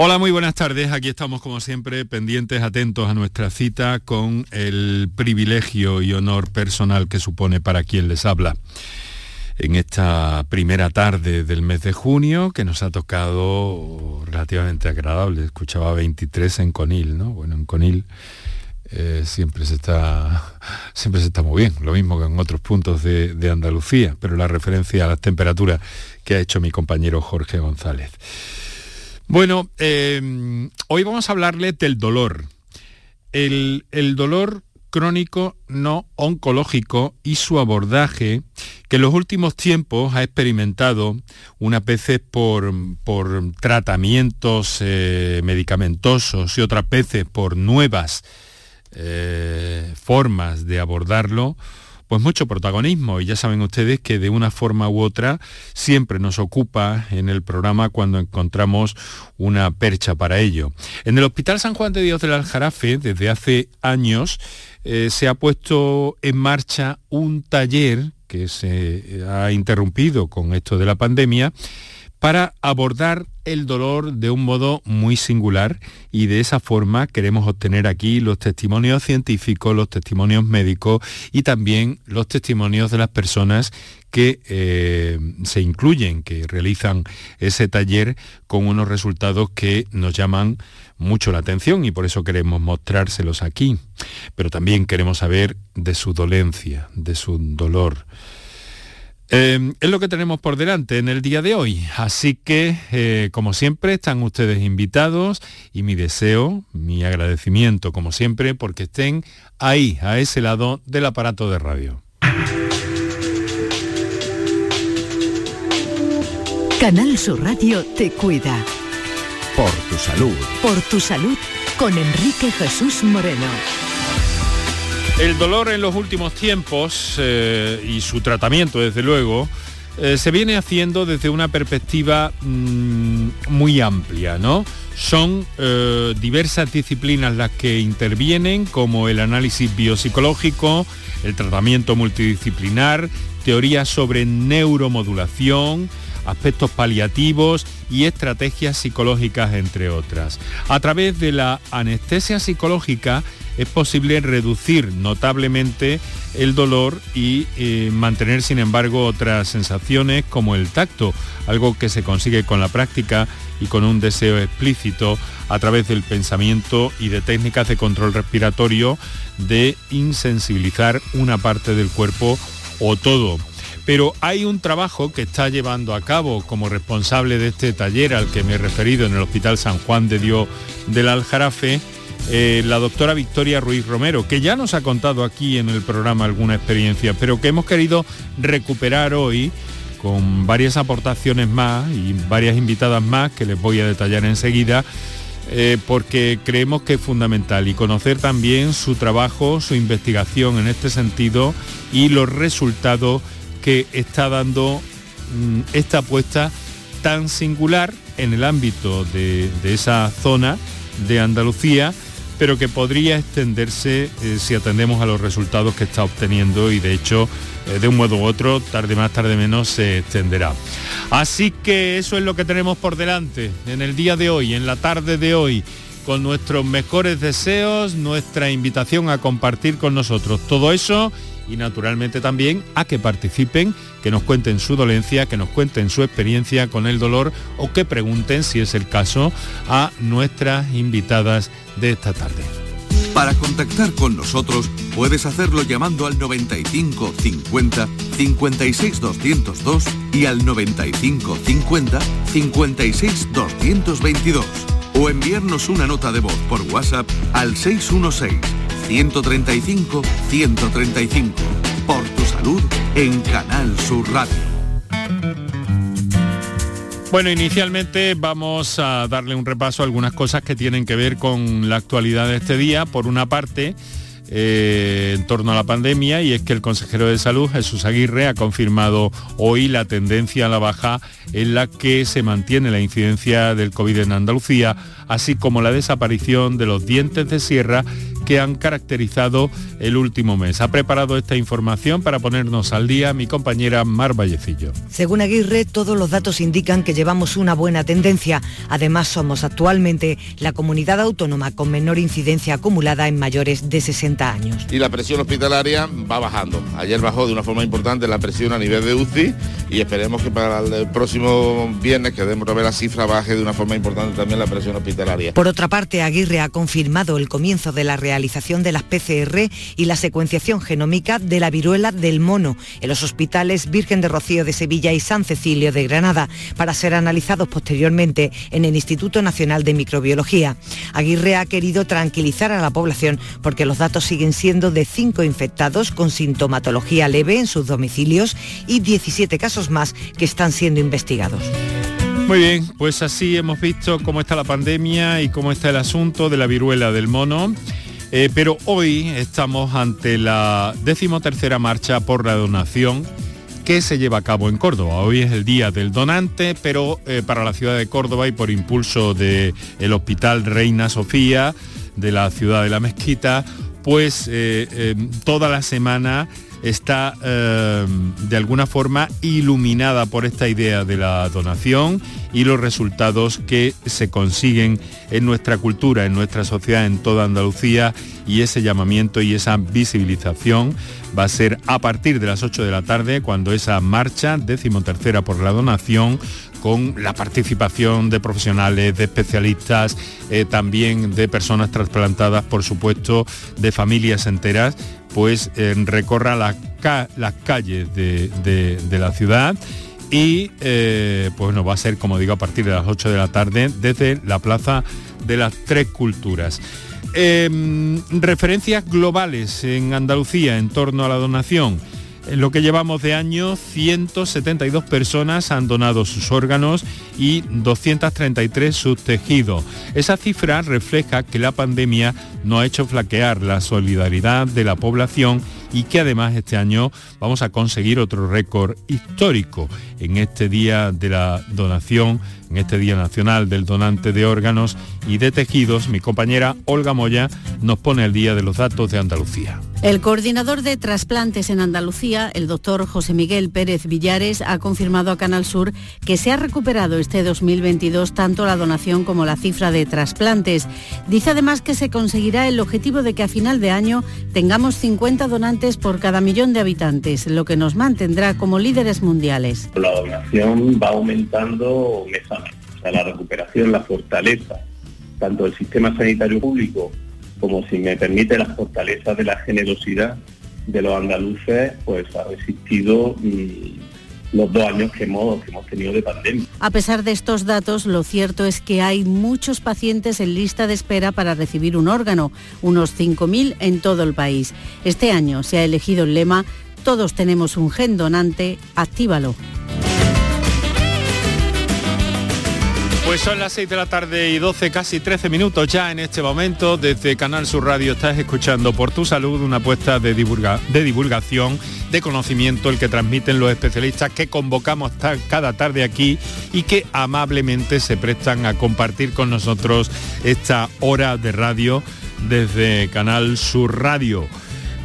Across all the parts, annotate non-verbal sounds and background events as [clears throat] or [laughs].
Hola, muy buenas tardes. Aquí estamos como siempre pendientes, atentos a nuestra cita con el privilegio y honor personal que supone para quien les habla. En esta primera tarde del mes de junio, que nos ha tocado relativamente agradable, escuchaba 23 en Conil, ¿no? Bueno, en Conil eh, siempre, se está, siempre se está muy bien, lo mismo que en otros puntos de, de Andalucía, pero la referencia a las temperaturas que ha hecho mi compañero Jorge González. Bueno, eh, hoy vamos a hablarle del dolor. El, dolor crónico no oncológico y su abordaje, que en los últimos tiempos ha experimentado unas veces por, tratamientos eh, medicamentosos y otras veces por nuevas eh, formas de abordarlo, pues mucho protagonismo y ya saben ustedes que de una forma u otra siempre nos ocupa en el programa cuando encontramos una percha para ello. En el Hospital San Juan de Dios del Aljarafe, desde hace años, eh, se ha puesto en marcha un taller que se ha interrumpido con esto de la pandemia para abordar el dolor de un modo muy singular y de esa forma queremos obtener aquí los testimonios científicos, los testimonios médicos y también los testimonios de las personas que eh, se incluyen, que realizan ese taller con unos resultados que nos llaman mucho la atención y por eso queremos mostrárselos aquí. Pero también queremos saber de su dolencia, de su dolor Em, es lo que tenemos por delante en el día de hoy. Así que, eh, como siempre, están ustedes invitados y mi deseo, mi agradecimiento, como siempre, porque estén ahí, a ese lado del aparato de radio. Canal Sur Radio te cuida. Por tu salud. Por tu salud con Enrique Jesús Moreno. El dolor en los últimos tiempos eh, y su tratamiento, desde luego, eh, se viene haciendo desde una perspectiva mm, muy amplia, ¿no? Son eh, diversas disciplinas las que intervienen, como el análisis biopsicológico, el tratamiento multidisciplinar, teorías sobre neuromodulación, aspectos paliativos y estrategias psicológicas, entre otras. A través de la anestesia psicológica es posible reducir notablemente el dolor y eh, mantener sin embargo otras sensaciones como el tacto, algo que se consigue con la práctica y con un deseo explícito a través del pensamiento y de técnicas de control respiratorio de insensibilizar una parte del cuerpo o todo. Pero hay un trabajo que está llevando a cabo como responsable de este taller al que me he referido en el Hospital San Juan de Dios del Aljarafe, eh, la doctora Victoria Ruiz Romero, que ya nos ha contado aquí en el programa alguna experiencia, pero que hemos querido recuperar hoy con varias aportaciones más y varias invitadas más que les voy a detallar enseguida, eh, porque creemos que es fundamental y conocer también su trabajo, su investigación en este sentido y los resultados que está dando mm, esta apuesta tan singular en el ámbito de esa zona de Andalucía pero que podría extenderse eh, si atendemos a los resultados que está obteniendo y de hecho eh, de un modo u otro, tarde más, tarde menos, se extenderá. Así que eso es lo que tenemos por delante en el día de hoy, en la tarde de hoy, con nuestros mejores deseos, nuestra invitación a compartir con nosotros todo eso y naturalmente también a que participen, que nos cuenten su dolencia, que nos cuenten su experiencia con el dolor o que pregunten, si es el caso, a nuestras invitadas de esta tarde. Para contactar con nosotros puedes hacerlo llamando al 95 50 56 202 y al 95 50 56 222 o enviarnos una nota de voz por WhatsApp al 616 135 135. Por tu salud en Canal Sur Radio. Bueno, inicialmente vamos a darle un repaso a algunas cosas que tienen que ver con la actualidad de este día. Por una parte, eh, en torno a la pandemia y es que el consejero de salud Jesús Aguirre ha confirmado hoy la tendencia a la baja en la que se mantiene la incidencia del COVID en Andalucía, así como la desaparición de los dientes de sierra que han caracterizado el último mes. Ha preparado esta información para ponernos al día mi compañera Mar Vallecillo. Según Aguirre, todos los datos indican que llevamos una buena tendencia. Además, somos actualmente la comunidad autónoma con menor incidencia acumulada en mayores de 60 años. Y la presión hospitalaria va bajando. Ayer bajó de una forma importante la presión a nivel de UCI y esperemos que para el próximo viernes que demos ver la cifra baje de una forma importante también la presión hospitalaria. Por otra parte, Aguirre ha confirmado el comienzo de la realización de las PCR y la secuenciación genómica de la viruela del mono en los hospitales Virgen de Rocío de Sevilla y San Cecilio de Granada para ser analizados posteriormente en el Instituto Nacional de Microbiología. Aguirre ha querido tranquilizar a la población porque los datos siguen siendo de 5 infectados con sintomatología leve en sus domicilios y 17 casos más que están siendo investigados. Muy bien, pues así hemos visto cómo está la pandemia y cómo está el asunto de la viruela del mono. Eh, pero hoy estamos ante la decimotercera marcha por la donación que se lleva a cabo en Córdoba. Hoy es el día del donante, pero eh, para la ciudad de Córdoba y por impulso del Hospital Reina Sofía de la ciudad de la Mezquita, pues eh, toda la semana está de alguna forma iluminada por esta idea de la donación y los resultados que se consiguen en nuestra cultura, en nuestra sociedad, en toda Andalucía. Y ese llamamiento y esa visibilización va a ser a partir de las 8 de la tarde cuando esa marcha decimotercera por la donación con la participación de profesionales, de especialistas, eh, también de personas trasplantadas, por supuesto, de familias enteras, pues eh, recorra las calles de la ciudad y eh, pues no va a ser, como digo, a partir de las 8 de la tarde desde la Plaza de las Tres Culturas. Em, referencias globales en Andalucía en torno a la donación. En lo que llevamos de año, 172 personas han donado sus órganos y 233 sus tejidos. Esa cifra refleja que la pandemia no ha hecho flaquear la solidaridad de la población y que además este año vamos a conseguir otro récord histórico en este día de la donación, en este Día Nacional del Donante de Órganos y de Tejidos. Mi compañera Olga Moya nos pone el día de los datos de Andalucía. El coordinador de trasplantes en Andalucía, el doctor José Miguel Pérez Villares, ha confirmado a Canal Sur que se ha recuperado este 2022 tanto la donación como la cifra de trasplantes. Dice además que se conseguirá el objetivo de que a final de año tengamos 50 donantes por cada millón de habitantes, lo que nos mantendrá como líderes mundiales. La donación va aumentando mes a mes. O sea, la recuperación, la fortaleza, tanto del sistema sanitario público como si me permite la fortaleza de la generosidad de los andaluces, pues ha resistido mm, los dos años que hemos, tenido de pandemia. A pesar de estos datos, lo cierto es que hay muchos pacientes en lista de espera para recibir un órgano, unos 5.000 en todo el país. Este año se ha elegido el lema Todos tenemos un gen donante, actívalo. Pues son las 6 de la tarde y 12, casi 13 minutos ya en este momento. Desde Canal Sur Radio estás escuchando Por tu Salud una apuesta de, de divulgación, de conocimiento, el que transmiten los especialistas que convocamos cada tarde aquí y que amablemente se prestan a compartir con nosotros esta hora de radio desde Canal Sur Radio.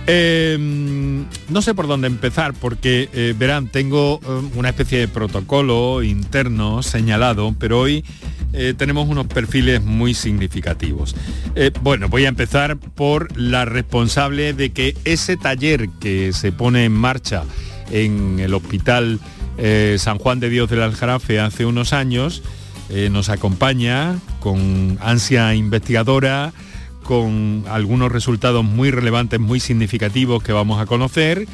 Em, no sé por dónde empezar porque, eh, verán, tengo em, una especie de protocolo interno señalado, pero hoy eh, tenemos unos perfiles muy significativos. Eh, bueno, voy a empezar por la responsable de que ese taller que se pone en marcha en el Hospital San Juan de Dios del Aljarafe hace unos años, nos acompaña con ansia investigadora, con algunos resultados muy relevantes, muy significativos que vamos a conocer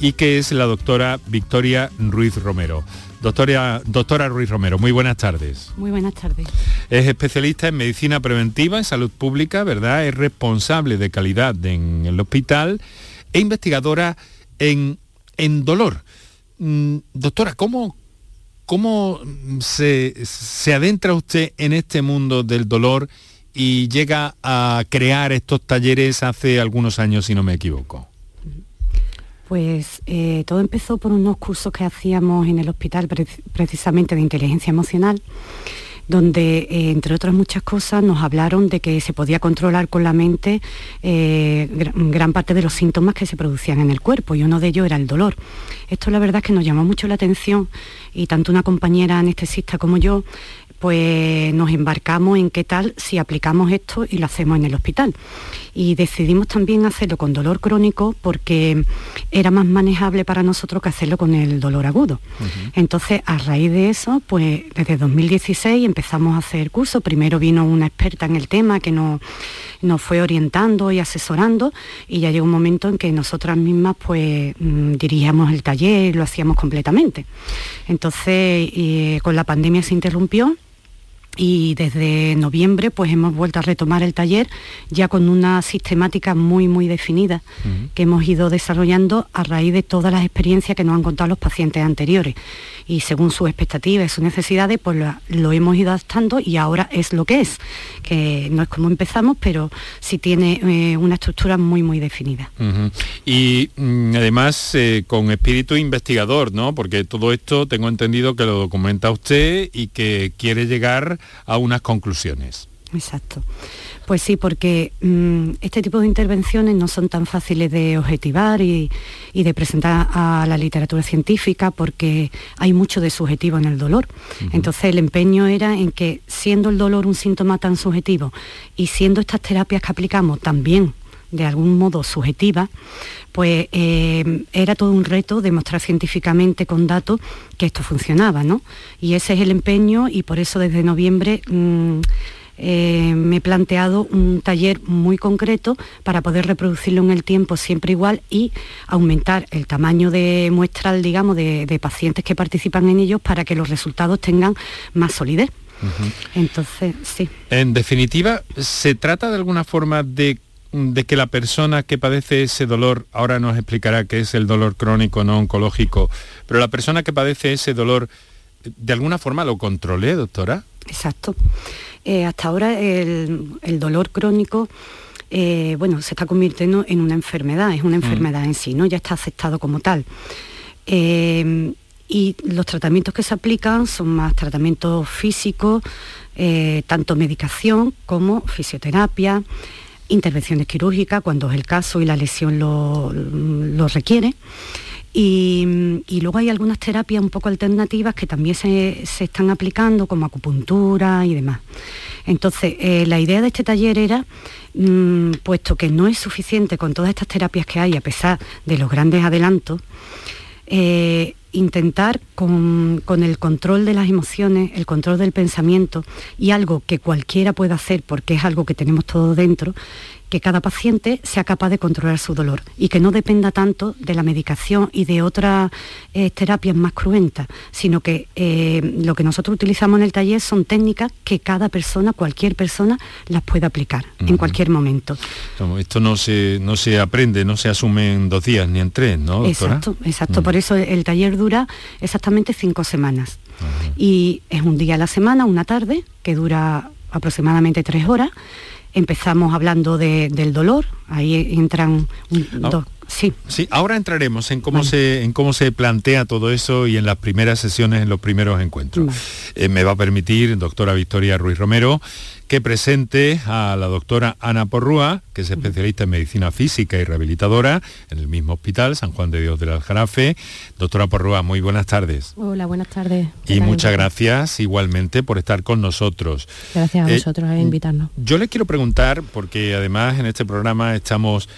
y que es la doctora Victoria Ruiz Romero. Doctora, doctora Ruiz Romero, muy buenas tardes. Muy buenas tardes. Es especialista en medicina preventiva, en salud pública, ¿verdad? Es responsable de calidad en el hospital e investigadora en, en dolor. Mm, doctora, ¿cómo, cómo se, se adentra usted en este mundo del dolor y llega a crear estos talleres hace algunos años, si no me equivoco. Pues eh, todo empezó por unos cursos que hacíamos en el hospital precisamente de inteligencia emocional donde, eh, entre otras muchas cosas, nos hablaron de que se podía controlar con la mente eh, gran, parte de los síntomas que se producían en el cuerpo y uno de ellos era el dolor. Esto la verdad es que nos llamó mucho la atención y tanto una compañera anestesista como yo pues nos embarcamos en qué tal si aplicamos esto y lo hacemos en el hospital. Y decidimos también hacerlo con dolor crónico porque era más manejable para nosotros que hacerlo con el dolor agudo. Entonces, a raíz de eso, pues desde 2016 empezamos a hacer cursos. Primero vino una experta en el tema que nos, nos fue orientando y asesorando y ya llegó un momento en que nosotras mismas pues mm, dirigíamos el taller y lo hacíamos completamente. Entonces, con la pandemia se interrumpió y desde noviembre pues hemos vuelto a retomar el taller ya con una sistemática muy muy definida que hemos ido desarrollando a raíz de todas las experiencias que nos han contado los pacientes anteriores. Y según sus expectativas y sus necesidades pues lo, hemos ido adaptando y ahora es lo que es que no es como empezamos pero sí tiene eh, una estructura muy muy definida. Y mm, además eh, con espíritu investigador no porque todo esto tengo entendido que lo documenta usted y que quiere llegar a unas conclusiones. Exacto. Pues sí, porque mm, este tipo de intervenciones no son tan fáciles de objetivar y, de presentar a la literatura científica porque hay mucho de subjetivo en el dolor. Entonces el empeño era en que siendo el dolor un síntoma tan subjetivo y siendo estas terapias que aplicamos también de algún modo subjetiva, pues eh, era todo un reto demostrar científicamente con datos que esto funcionaba, ¿no? Y ese es el empeño y por eso desde noviembre mm, eh, me he planteado un taller muy concreto para poder reproducirlo en el tiempo siempre igual y aumentar el tamaño de muestral, digamos, de, pacientes que participan en ellos para que los resultados tengan más solidez. Entonces, sí. En definitiva, ¿se trata de alguna forma de de que la persona que padece ese dolor, ahora nos explicará qué es el dolor crónico no oncológico, pero la persona que padece ese dolor, ¿de alguna forma lo controle, doctora? Exacto. Eh, hasta ahora el, dolor crónico eh, bueno, se está convirtiendo en una enfermedad, es una mm. enfermedad en sí, ¿no? Ya está aceptado como tal. Eh, y los tratamientos que se aplican son más tratamientos físicos, tanto medicación como fisioterapia, intervenciones quirúrgicas cuando es el caso y la lesión lo, requiere. Y, luego hay algunas terapias un poco alternativas que también se, están aplicando, como acupuntura y demás. Entonces, eh, la idea de este taller era, mm, puesto que no es suficiente con todas estas terapias que hay, a pesar de los grandes adelantos, eh, intentar con, el control de las emociones, el control del pensamiento y algo que cualquiera puede hacer porque es algo que tenemos todo dentro, que cada paciente sea capaz de controlar su dolor y que no dependa tanto de la medicación y de otras eh, terapias más cruentas, sino que eh, lo que nosotros utilizamos en el taller son técnicas que cada persona, cualquier persona, las puede aplicar en cualquier momento. Esto no se, no se aprende, no se asume en dos días ni en tres, ¿no? Exacto, exacto. Por eso el taller dura exactamente cinco semanas. Y es un día a la semana, una tarde, que dura aproximadamente tres horas empezamos hablando del dolor, ahí entran ah. dos. Sí. sí, ahora entraremos en cómo, se, en cómo se plantea todo eso y en las primeras sesiones, en los primeros encuentros. Eh, me va a permitir, doctora Victoria Ruiz Romero, que presente a la doctora Ana Porrúa, que es especialista en medicina física y rehabilitadora en el mismo hospital, San Juan de Dios del Aljarafe. Doctora Porrúa, muy buenas tardes. Hola, buenas tardes. Y muchas gracias igualmente por estar con nosotros. Gracias a vosotros por invitarnos. Yo le quiero preguntar, porque además en este programa estamos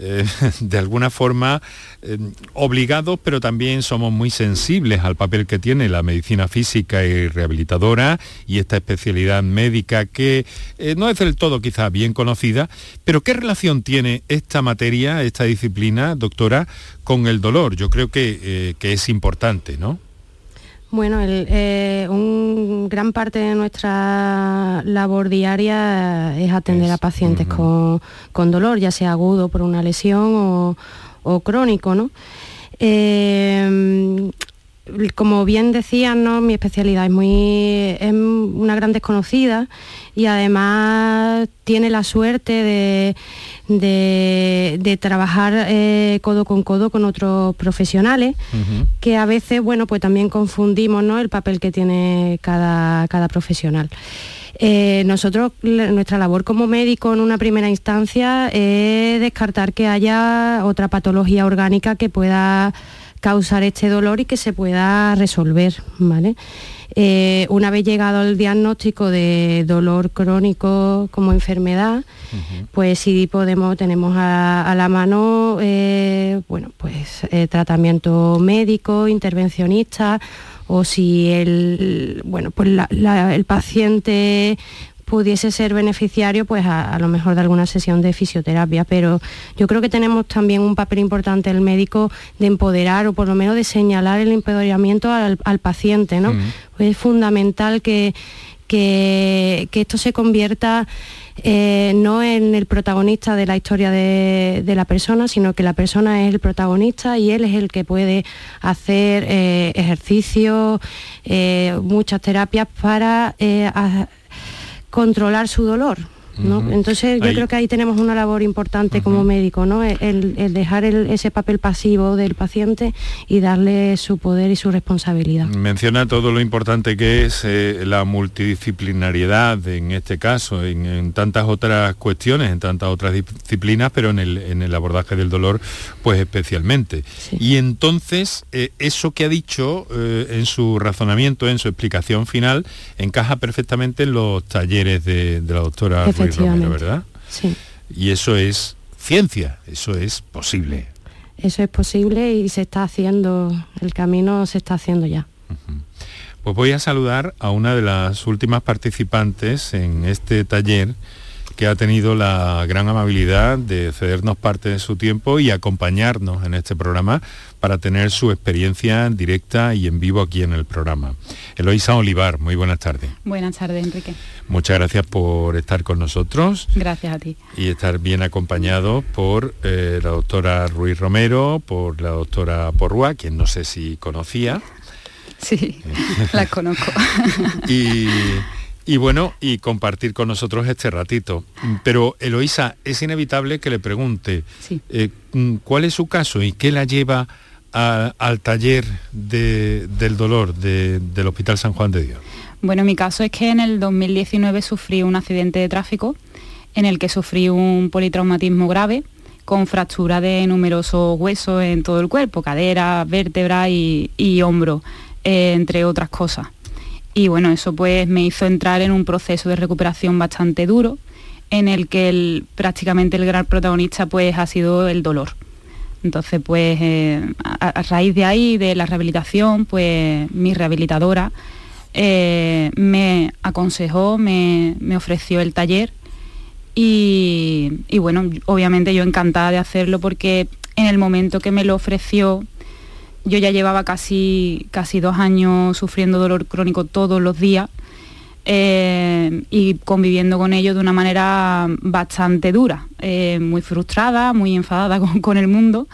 eh, [laughs] de alguna forma eh, obligados, pero también somos muy sensibles al papel que tiene la medicina física y rehabilitadora y esta especialidad médica que eh, no es del todo quizá bien conocida, pero ¿qué relación tiene esta materia, esta disciplina, doctora, con el dolor? Yo creo que, que es importante, ¿no? Bueno, eh, un gran parte de nuestra labor diaria es atender a pacientes con, dolor, ya sea agudo por una lesión o, crónico, ¿no? Eh, como bien decían, ¿no? mi especialidad es muy es una gran desconocida y además tiene la suerte de, de, trabajar eh, codo con codo con otros profesionales, que a veces, bueno, pues también confundimos ¿no? el papel que tiene cada, cada profesional. Eh, nosotros, nuestra labor como médico en una primera instancia es descartar que haya otra patología orgánica que pueda causar este dolor y que se pueda resolver, ¿vale? Eh, una vez llegado el diagnóstico de dolor crónico como enfermedad, pues sí podemos, tenemos a, la mano eh, bueno, pues, tratamiento médico, intervencionista, o si el, bueno, pues el paciente pudiese ser beneficiario pues a, lo mejor de alguna sesión de fisioterapia, pero yo creo que tenemos también un papel importante el médico de empoderar o por lo menos de señalar el empoderamiento al, paciente, ¿no? pues es fundamental que, que, que esto se convierta eh, no en el protagonista de la historia de, la persona, sino que la persona es el protagonista y él es el que puede hacer eh, ejercicios, eh, muchas terapias para controlar su dolor. Entonces yo creo que ahí tenemos una labor importante como médico, ¿no? el, dejar ese papel pasivo del paciente y darle su poder y su responsabilidad. Menciona todo lo importante que es eh, la multidisciplinariedad en este caso, en, tantas otras cuestiones, en tantas otras disciplinas, pero en el, abordaje del dolor, pues especialmente. Y entonces, eh, eso que ha dicho eh, en su razonamiento, en su explicación final, encaja perfectamente en los talleres de, de la doctora ¿verdad? Sí. Y eso es ciencia, eso es posible. Eso es posible y se está haciendo, el camino se está haciendo ya. Pues voy a saludar a una de las últimas participantes en este taller que ha tenido la gran amabilidad de cedernos parte de su tiempo y acompañarnos en este programa para tener su experiencia directa y en vivo aquí en el programa. Eloisa Olivar, muy buenas tardes. Buenas tardes, Enrique. Muchas gracias por estar con nosotros. Gracias a ti. Y estar bien acompañado por eh, la doctora Ruiz Romero, por la doctora Porrua, quien no sé si conocía. Sí, [laughs] la conozco. [laughs] y y bueno, y compartir con nosotros este ratito. Pero Eloisa, es inevitable que le pregunte eh, mm, cuál es su caso y qué la lleva al taller del dolor del Hospital San Juan de Dios. Bueno, mi caso es que en el 2019 sufrí un accidente de tráfico en el que sufrí un politraumatismo grave con fractura de numerosos huesos en todo el cuerpo, cadera, vértebra y, hombro, eh, entre otras cosas y bueno, eso pues me hizo entrar en un proceso de recuperación bastante duro en el que prácticamente el gran protagonista pues ha sido el dolor. Entonces pues eh, a, raíz de ahí, de la rehabilitación, pues mi rehabilitadora eh, me aconsejó, me, ofreció el taller y, y bueno, obviamente yo encantada de hacerlo porque en el momento que me lo ofreció yo ya llevaba casi, casi dos años sufriendo dolor crónico todos los días eh, y conviviendo con ello de una manera bastante dura, eh, muy frustrada, muy enfadada [laughs] con, el mundo.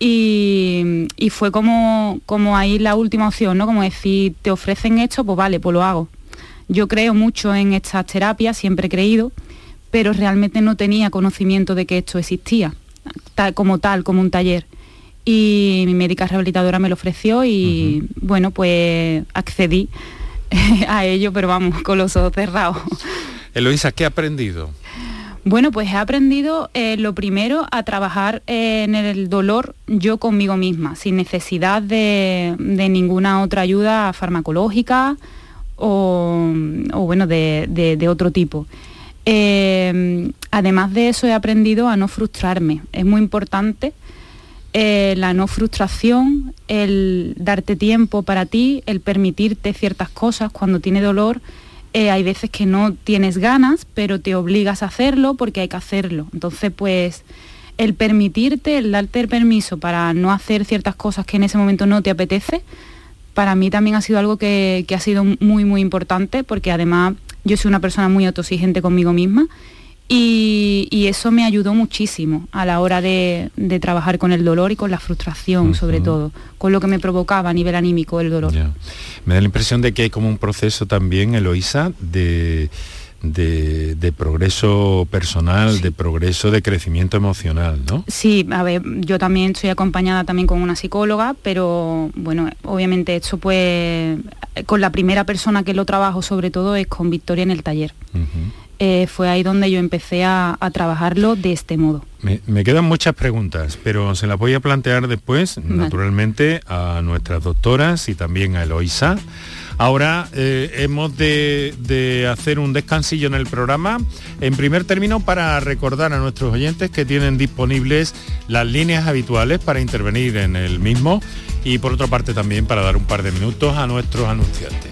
Y, fue como, como ahí la última opción, ¿no? Como decir, te ofrecen esto, pues vale, pues lo hago. Yo creo mucho en estas terapias, siempre he creído, pero realmente no tenía conocimiento de que esto existía, como tal, como un taller y mi médica rehabilitadora me lo ofreció y bueno, pues accedí [laughs] a ello, pero vamos, con los ojos cerrados. Eloisa, ¿qué ha aprendido? Bueno, pues he aprendido eh, lo primero a trabajar en el dolor yo conmigo misma, sin necesidad de, ninguna otra ayuda farmacológica o, bueno, de, otro tipo. Eh, además de eso he aprendido a no frustrarme. Es muy importante eh, la no frustración, el darte tiempo para ti, el permitirte ciertas cosas cuando tiene dolor. Eh, hay veces que no tienes ganas, pero te obligas a hacerlo porque hay que hacerlo. Entonces, pues, el permitirte, el darte el permiso para no hacer ciertas cosas que en ese momento no te apetece, para mí también ha sido algo que, ha sido muy, muy importante, porque además yo soy una persona muy autoexigente conmigo misma Y, eso me ayudó muchísimo a la hora de, trabajar con el dolor y con la frustración, sobre todo, con lo que me provocaba a nivel anímico el dolor. Me da la impresión de que hay como un proceso también, Eloisa, de, de, progreso personal, de progreso de crecimiento emocional, ¿no? Sí, a ver, yo también estoy acompañada también con una psicóloga, pero bueno, obviamente esto pues con la primera persona que lo trabajo sobre todo es con Victoria en el taller. Eh, fue ahí donde yo empecé a, trabajarlo de este modo. Me, quedan muchas preguntas, pero se las voy a plantear después, naturalmente, a nuestras doctoras y también a Eloisa. Ahora eh, hemos de, hacer un descansillo en el programa. En primer término, para recordar a nuestros oyentes que tienen disponibles las líneas habituales para intervenir en el mismo y por otra parte también para dar un par de minutos a nuestros anunciantes.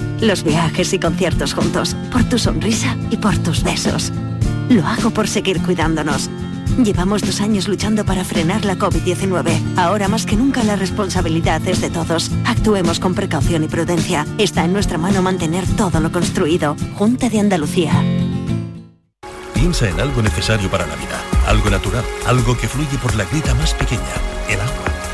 los viajes y conciertos juntos, por tu sonrisa y por tus besos. Lo hago por seguir cuidándonos. Llevamos dos años luchando para frenar la COVID-19. Ahora más que nunca la responsabilidad es de todos. Actuemos con precaución y prudencia. Está en nuestra mano mantener todo lo construido. Junta de Andalucía. Piensa en algo necesario para la vida. Algo natural. Algo que fluye por la grita más pequeña. El agua.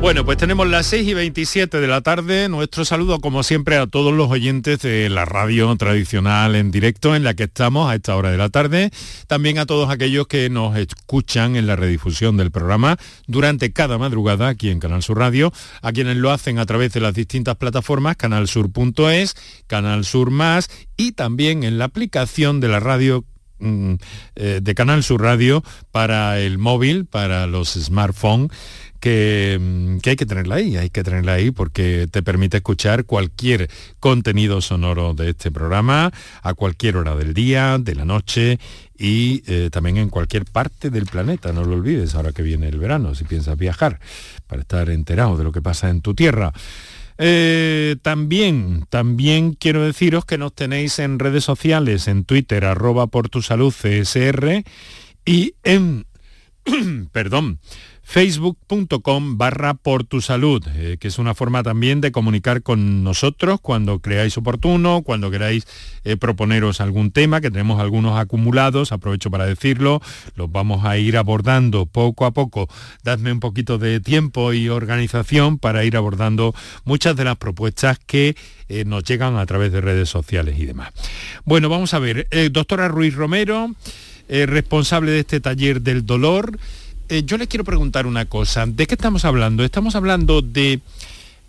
Bueno, pues tenemos las 6 y 27 de la tarde. Nuestro saludo, como siempre, a todos los oyentes de la radio tradicional en directo en la que estamos a esta hora de la tarde. También a todos aquellos que nos escuchan en la redifusión del programa durante cada madrugada aquí en Canal Sur Radio, a quienes lo hacen a través de las distintas plataformas, canalsur.es, Canal Sur Más y también en la aplicación de la radio mm, eh, de Canal Sur Radio para el móvil, para los smartphones Mm, que, hay que tenerla ahí, hay que tenerla ahí porque te permite escuchar cualquier contenido sonoro de este programa a cualquier hora del día, de la noche y eh, también en cualquier parte del planeta, no lo olvides ahora que viene el verano, si piensas viajar, para estar enterado de lo que pasa en tu tierra. Eh, también, también quiero deciros que nos tenéis en redes sociales, en Twitter, arroba por tu salud y en [clears throat] perdón, facebook.com barra por eh, que es una forma también de comunicar con nosotros cuando creáis oportuno, cuando queráis eh, proponeros algún tema, que tenemos algunos acumulados, aprovecho para decirlo, los vamos a ir abordando poco a poco. Dadme un poquito de tiempo y organización para ir abordando muchas de las propuestas que eh, nos llegan a través de redes sociales y demás. Bueno, vamos a ver, doctora Ruiz Romero, responsable de este taller del dolor, eh, yo le quiero preguntar una cosa. ¿De qué estamos hablando? ¿Estamos hablando de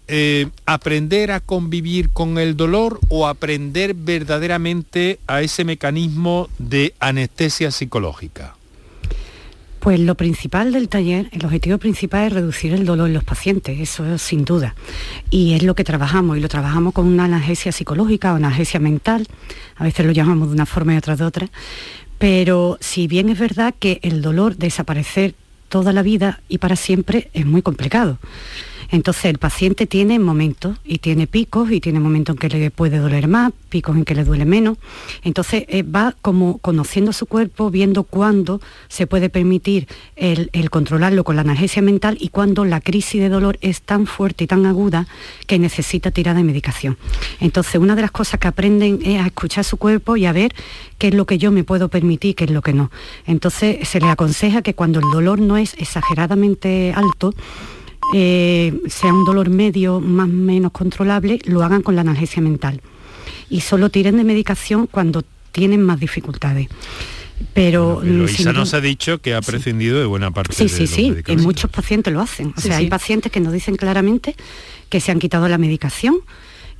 eh, aprender a convivir con el dolor o aprender verdaderamente a ese mecanismo de anestesia psicológica? Pues lo principal del taller, el objetivo principal es reducir el dolor en los pacientes, eso es sin duda. Y es lo que trabajamos, y lo trabajamos con una analgesia psicológica o analgesia mental, a veces lo llamamos de una forma y otra de otra, pero si bien es verdad que el dolor desaparecer toda la vida y para siempre es muy complicado. Entonces el paciente tiene momentos y tiene picos y tiene momentos en que le puede doler más, picos en que le duele menos. Entonces eh, va como conociendo su cuerpo, viendo cuándo se puede permitir el, controlarlo con la analgesia mental y cuándo la crisis de dolor es tan fuerte y tan aguda que necesita tirar de medicación. Entonces una de las cosas que aprenden es a escuchar su cuerpo y a ver qué es lo que yo me puedo permitir, qué es lo que no. Entonces se le aconseja que cuando el dolor no es exageradamente alto, eh, sea un dolor medio más o menos controlable, lo hagan con la analgesia mental. Y solo tiren de medicación cuando tienen más dificultades. Pero Luisa nos ha dicho que ha prescindido de buena parte sí, sí, sí, en muchos pacientes lo hacen. O sea, hay pacientes que nos dicen claramente que se han quitado la medicación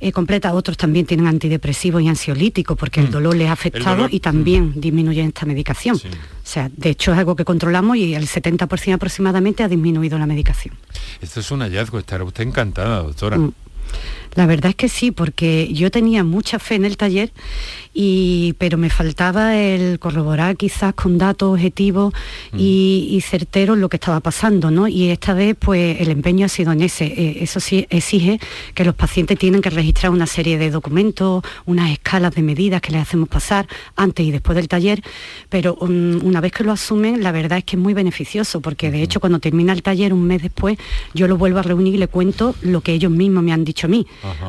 eh, completa, otros también tienen antidepresivos y ansiolíticos porque el mm. dolor les ha afectado y también disminuye esta medicación. O sea, de hecho es algo que controlamos y el 70% aproximadamente ha disminuido la medicación. Esto es un hallazgo, estará usted encantada, doctora. Mm. La verdad es que sí, porque yo tenía mucha fe en el taller, y, pero me faltaba el corroborar quizás con datos objetivos y, certeros lo que estaba pasando, ¿no? Y esta vez pues el empeño ha sido en ese. Eh, eso sí exige que los pacientes tienen que registrar una serie de documentos, unas escalas de medidas que les hacemos pasar antes y después del taller, pero una vez que lo asumen, la verdad es que es muy beneficioso, porque de hecho cuando termina el taller un mes después, yo lo vuelvo a reunir y le cuento lo que ellos mismos me han dicho a mí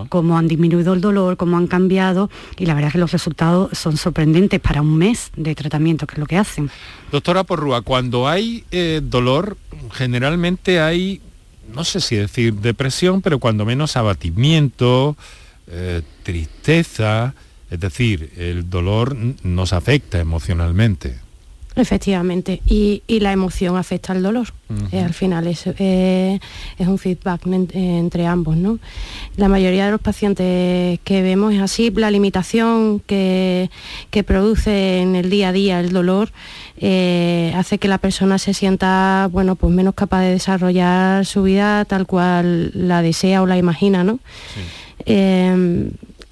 cómo han disminuido el dolor, cómo han cambiado y la verdad es que los resultados son sorprendentes para un mes de tratamiento, que es lo que hacen. Doctora Porrúa, cuando hay eh, dolor, generalmente hay, no sé si decir depresión, pero cuando menos abatimiento, eh, tristeza, es decir, el dolor nos afecta emocionalmente. Efectivamente, y, la emoción afecta al dolor. Eh, al final es, eh, es un feedback entre ambos. ¿no? La mayoría de los pacientes que vemos es así, la limitación que, produce en el día a día el dolor eh, hace que la persona se sienta bueno, pues menos capaz de desarrollar su vida tal cual la desea o la imagina. ¿no?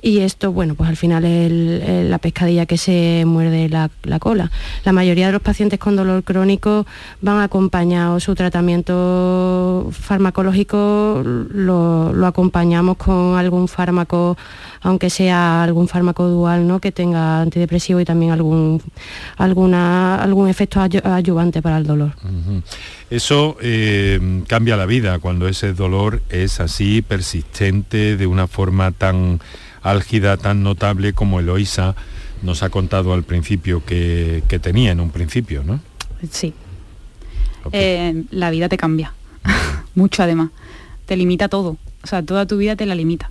Y esto, bueno, pues al final es la pescadilla que se muerde la, cola. La mayoría de los pacientes con dolor crónico van acompañados, su tratamiento farmacológico lo, acompañamos con algún fármaco, aunque sea algún fármaco dual, ¿no? que tenga antidepresivo y también algún, alguna, algún efecto ayudante para el dolor. Eso eh, cambia la vida cuando ese dolor es así, persistente, de una forma tan álgida tan notable como Eloisa nos ha contado al principio que, tenía en un principio, ¿no? Sí. Eh, la vida te cambia, [laughs] mucho además. Te limita todo, o sea, toda tu vida te la limita.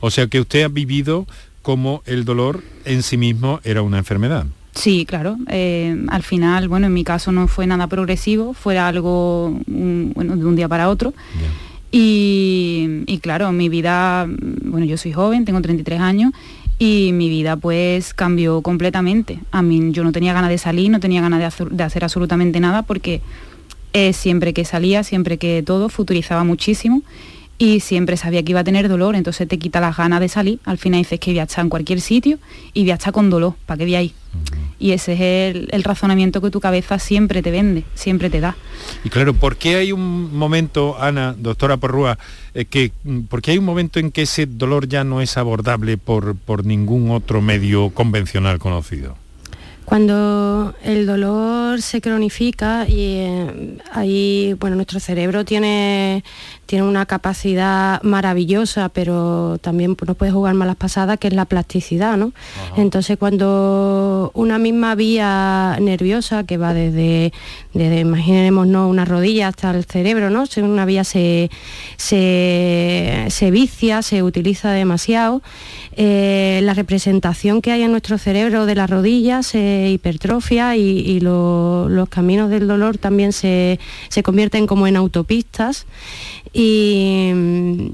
O sea que usted ha vivido como el dolor en sí mismo era una enfermedad. Sí, claro. Eh, al final, bueno, en mi caso no fue nada progresivo, fue algo bueno, de un día para otro. Y, claro, mi vida, bueno, yo soy joven, tengo 33 años y mi vida pues cambió completamente. A mí yo no tenía ganas de salir, no tenía ganas de hacer, absolutamente nada porque eh, siempre que salía, siempre que todo, futurizaba muchísimo y siempre sabía que iba a tener dolor, entonces te quita las ganas de salir. Al final dices que voy a estar en cualquier sitio y voy a estar con dolor, ¿para qué voy ahí? Y ese es el, razonamiento que tu cabeza siempre te vende, siempre te da. Y claro, ¿por qué hay un momento, Ana, doctora Porrúa, eh, que, mm, porque hay un momento en que ese dolor ya no es abordable por, por ningún otro medio convencional conocido? Cuando el dolor se cronifica y eh, ahí, bueno, nuestro cerebro tiene, tiene una capacidad maravillosa, pero también nos puede jugar malas pasadas, que es la plasticidad, ¿no? Entonces cuando una misma vía nerviosa que va desde, desde imaginémonos una rodilla hasta el cerebro, ¿no? Si una vía se, se, se vicia, se utiliza demasiado, eh, la representación que hay en nuestro cerebro de la rodilla se hipertrofia y, los caminos del dolor también se, se convierten como en autopistas y,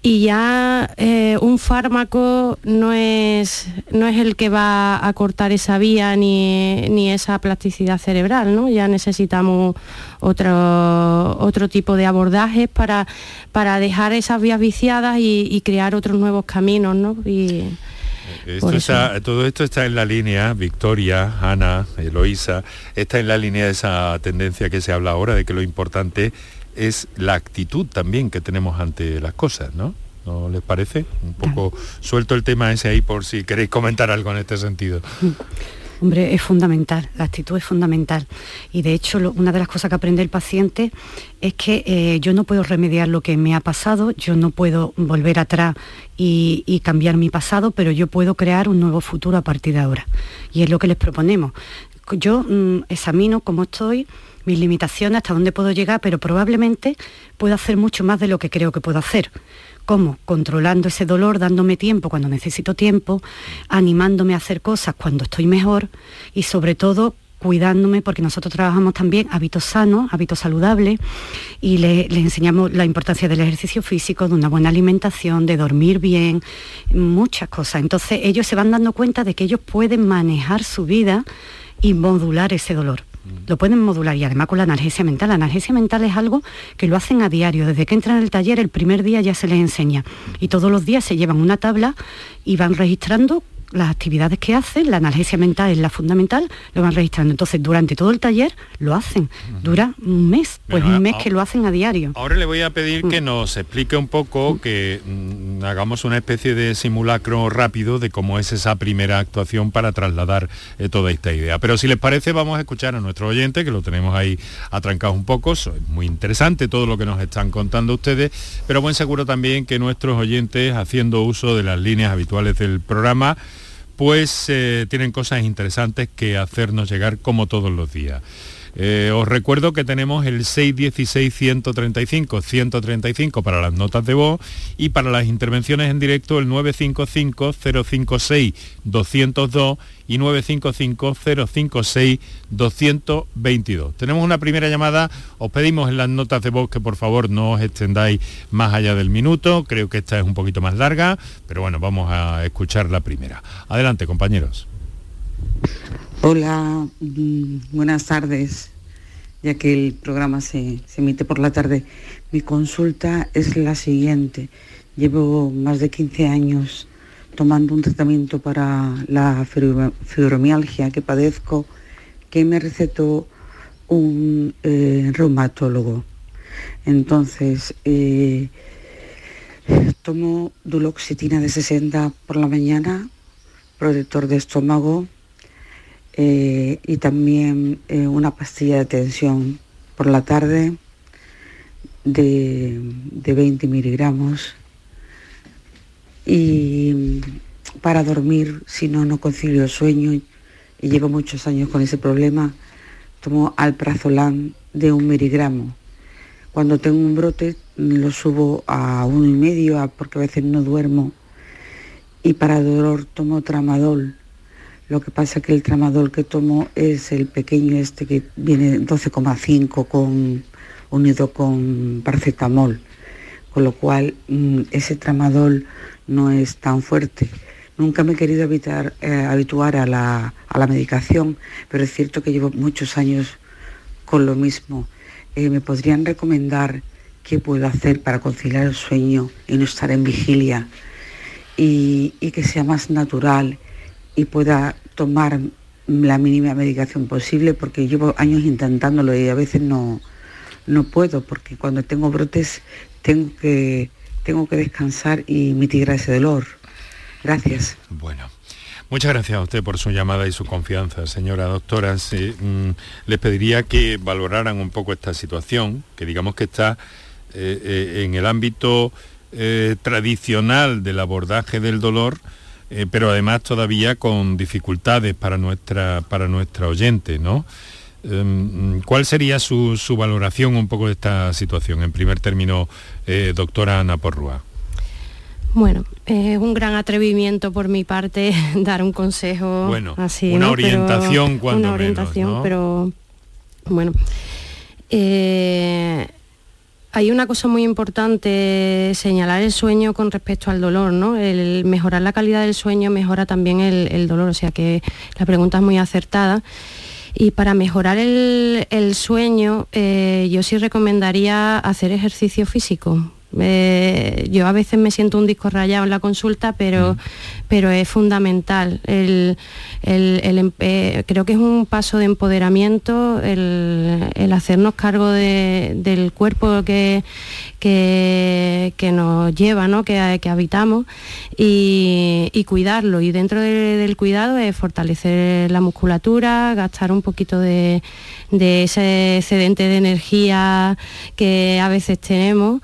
y ya eh, un fármaco no es, no es el que va a cortar esa vía ni, esa plasticidad cerebral, ¿no? Ya necesitamos otro, otro tipo de abordajes para, para dejar esas vías viciadas y, crear otros nuevos caminos, ¿no? Y, todo esto está en la línea, Victoria, Ana, Eloísa, está en la línea de esa tendencia que se habla ahora de que lo importante es la actitud también que tenemos ante las cosas, ¿no? ¿No les parece? Un poco suelto el tema ese ahí por si queréis comentar algo en este sentido. [laughs] Hombre, es fundamental, la actitud es fundamental. Y de hecho, una de las cosas que aprende el paciente es que eh, yo no puedo remediar lo que me ha pasado, yo no puedo volver atrás y, cambiar mi pasado, pero yo puedo crear un nuevo futuro a partir de ahora. Y es lo que les proponemos. Yo mm, examino cómo estoy, mis limitaciones, hasta dónde puedo llegar, pero probablemente puedo hacer mucho más de lo que creo que puedo hacer. ¿Cómo? Controlando ese dolor, dándome tiempo cuando necesito tiempo, animándome a hacer cosas cuando estoy mejor y sobre todo cuidándome, porque nosotros trabajamos también hábitos sanos, hábitos saludables, y le, enseñamos la importancia del ejercicio físico, de una buena alimentación, de dormir bien, muchas cosas. Entonces ellos se van dando cuenta de que ellos pueden manejar su vida y modular ese dolor lo pueden modular y además con la analgesia mental. La analgesia mental es algo que lo hacen a diario. Desde que entran al taller, el primer día ya se les enseña. Y todos los días se llevan una tabla y van registrando las actividades que hacen, la analgesia mental es la fundamental, lo van registrando. Entonces, durante todo el taller lo hacen. Dura un mes, pues un mes que lo hacen a diario. Ahora le voy a pedir que mm. nos explique un poco, que mm, hagamos una especie de simulacro rápido de cómo es esa primera actuación para trasladar eh, toda esta idea. Pero si les parece, vamos a escuchar a nuestro oyente, que lo tenemos ahí atrancado un poco. es muy interesante todo lo que nos están contando ustedes, pero buen seguro también que nuestros oyentes, haciendo uso de las líneas habituales del programa, pues eh, tienen cosas interesantes que hacernos llegar como todos los días. Eh, os recuerdo que tenemos el 616-135-135 para las notas de voz y para las intervenciones en directo el 955-056-202 y 955-056-222. Tenemos una primera llamada, os pedimos en las notas de voz que por favor no os extendáis más allá del minuto, creo que esta es un poquito más larga, pero bueno, vamos a escuchar la primera. Adelante, compañeros. Hola, mm, buenas tardes. Ya que el programa se, emite por la tarde, mi consulta es la siguiente. Llevo más de 15 años tomando un tratamiento para la fibromialgia que padezco, que me recetó un eh, reumatólogo. Entonces, eh, tomo duloxetina de 60 por la mañana, protector de estómago, eh, y también eh, una pastilla de tensión por la tarde de, 20 miligramos. Y para dormir si no no concilio el sueño y, llevo muchos años con ese problema tomo alprazolam de un miligramo. Cuando tengo un brote lo subo a uno y medio porque a veces no duermo. Y para dolor tomo tramadol lo que pasa es que el tramadol que tomo es el pequeño este que viene 12,5 con unido con paracetamol, con lo cual mm, ese tramadol no es tan fuerte. Nunca me he querido eh, habituar a la, medicación, pero es cierto que llevo muchos años con lo mismo. Eh, ¿Me podrían recomendar qué puedo hacer para conciliar el sueño y no estar en vigilia y que sea más natural y pueda tomar la mínima medicación posible porque llevo años intentándolo y a veces no, no puedo porque cuando tengo brotes tengo que, tengo que descansar y mitigar ese dolor. Gracias. Bueno. Muchas gracias a usted por su llamada y su confianza, señora doctora. Mm, les pediría que valoraran un poco esta situación, que digamos que está eh, eh, en el ámbito eh, tradicional del abordaje del dolor, pero además todavía con dificultades para nuestra, para nuestra oyente, ¿no? Em, ¿Cuál sería su, su, valoración un poco de esta situación? En primer término, doctora Ana Porrua. Bueno, es un gran atrevimiento por mi parte [laughs] dar un consejo bueno, así. Una orientación cuando Una orientación, menos, pero bueno. Eh, hay una cosa muy importante, señalar el sueño con respecto al dolor, ¿no? El mejorar la calidad del sueño mejora también el, dolor, o sea que la pregunta es muy acertada. Y para mejorar el, sueño, eh, yo sí recomendaría hacer ejercicio físico, eh, yo a veces me siento un disco rayado en la consulta, pero, mm. pero es fundamental. El, creo que es un paso de empoderamiento el, hacernos cargo del cuerpo que, que, nos lleva, ¿no? que, que habitamos y, cuidarlo. Y dentro del cuidado es fortalecer la musculatura, gastar un poquito de, de ese excedente de energía que a veces tenemos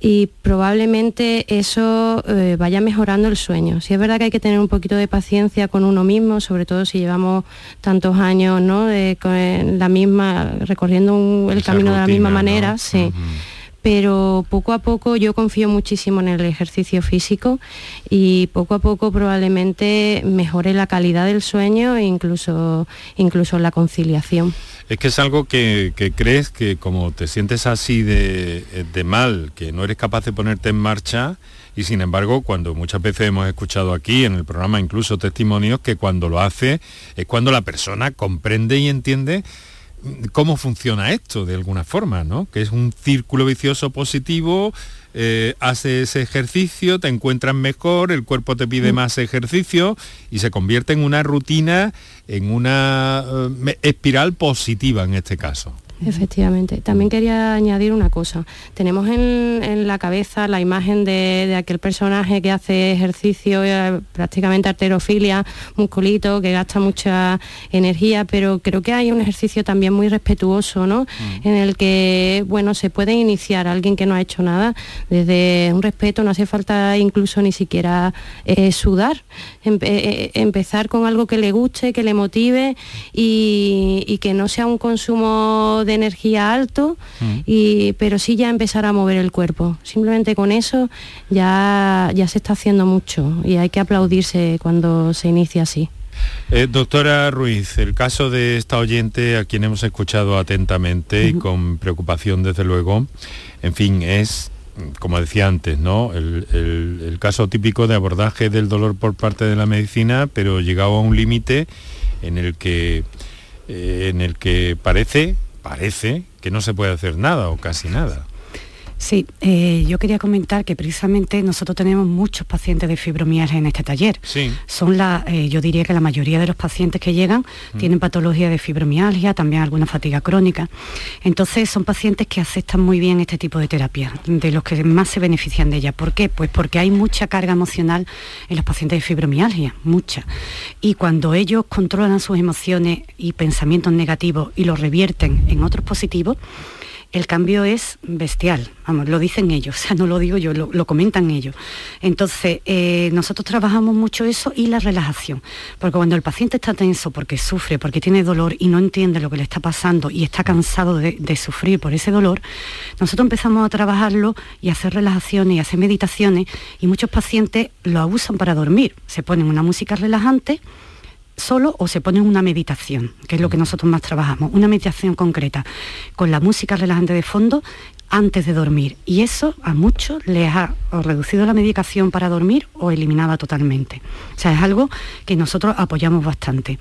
y probablemente eso eh, vaya mejorando el sueño. Si es verdad que hay que tener un poquito de paciencia con uno mismo, sobre todo si llevamos tantos años ¿no? con la misma, recorriendo el camino de la misma manera, sí. Pero poco a poco yo confío muchísimo en el ejercicio físico y poco a poco probablemente mejore la calidad del sueño e incluso, incluso la conciliación. Es que es algo que, crees que como te sientes así de, mal, que no eres capaz de ponerte en marcha, y sin embargo, cuando muchas veces hemos escuchado aquí en el programa incluso testimonios que cuando lo hace es cuando la persona comprende y entiende cómo funciona esto de alguna forma, ¿no? Que es un círculo vicioso positivo, eh, haces ejercicio, te encuentras mejor, el cuerpo te pide mm. más ejercicio y se convierte en una rutina, en una eh, espiral positiva en este caso. Efectivamente. También quería añadir una cosa. Tenemos en, la cabeza la imagen de, aquel personaje que hace ejercicio, eh, prácticamente arterofilia, musculito, que gasta mucha energía, pero creo que hay un ejercicio también muy respetuoso, ¿no? Mm. En el que, bueno, se puede iniciar alguien que no ha hecho nada desde un respeto, no hace falta incluso ni siquiera eh, sudar, eh, empezar con algo que le guste, que le motive y, y que no sea un consumo de energía alto, mm. y, pero sí ya empezar a mover el cuerpo. Simplemente con eso ya, ya se está haciendo mucho y hay que aplaudirse cuando se inicia así. Eh, doctora Ruiz, el caso de esta oyente a quien hemos escuchado atentamente y con preocupación desde luego, en fin, es, como decía antes, ¿no? El, caso típico de abordaje del dolor por parte de la medicina, pero llegado a un límite en el que eh, en el que parece parece que no se puede hacer nada o casi nada. Sí, eh, yo quería comentar que precisamente nosotros tenemos muchos pacientes de fibromialgia en este taller. Sí. Son la, eh, yo diría que la mayoría de los pacientes que llegan mm. tienen patología de fibromialgia, también alguna fatiga crónica. Entonces son pacientes que aceptan muy bien este tipo de terapia, de los que más se benefician de ella. ¿Por qué? Pues porque hay mucha carga emocional en los pacientes de fibromialgia, mucha. Y cuando ellos controlan sus emociones y pensamientos negativos y los revierten en otros positivos, el cambio es bestial, vamos, lo dicen ellos, [laughs] o sea, no lo digo yo, lo, comentan ellos. Entonces, eh, nosotros trabajamos mucho eso y la relajación, porque cuando el paciente está tenso porque sufre, porque tiene dolor y no entiende lo que le está pasando y está cansado de, de sufrir por ese dolor, nosotros empezamos a trabajarlo y a hacer relajaciones y hacer meditaciones y muchos pacientes lo abusan para dormir, se ponen una música relajante, solo o se pone una meditación, que es lo que nosotros más trabajamos, una meditación concreta, con la música relajante de fondo antes de dormir. Y eso a muchos les ha reducido la medicación para dormir o eliminada totalmente. O sea, es algo que nosotros apoyamos bastante.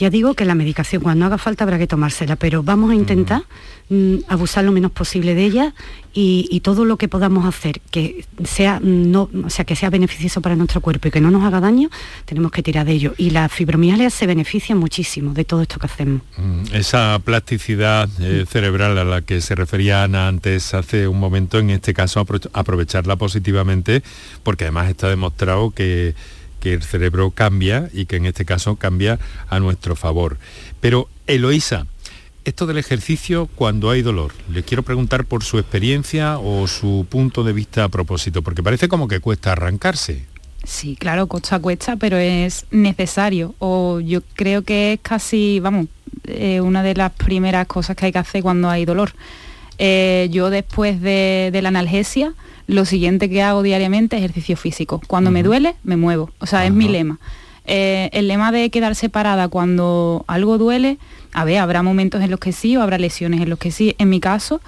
Ya digo que la medicación cuando haga falta habrá que tomársela, pero vamos a intentar mm, abusar lo menos posible de ella y, todo lo que podamos hacer que sea no, o sea, que sea beneficioso para nuestro cuerpo y que no nos haga daño, tenemos que tirar de ello. Y la fibromialgia se beneficia muchísimo de todo esto que hacemos. Mm, esa plasticidad eh, cerebral a la que se refería Ana antes hace un momento, en este caso aprovecharla positivamente, porque además está demostrado que que el cerebro cambia y que en este caso cambia a nuestro favor. Pero Eloísa, esto del ejercicio cuando hay dolor, le quiero preguntar por su experiencia o su punto de vista a propósito, porque parece como que cuesta arrancarse. Sí, claro, cuesta cuesta, pero es necesario. O yo creo que es casi, vamos, eh, una de las primeras cosas que hay que hacer cuando hay dolor. Eh, yo después de, la analgesia, lo siguiente que hago diariamente es ejercicio físico. Cuando me duele, me muevo. O sea, es mi lema. Eh, el lema de quedar separada cuando algo duele, a ver, habrá momentos en los que sí o habrá lesiones en los que sí. En mi caso,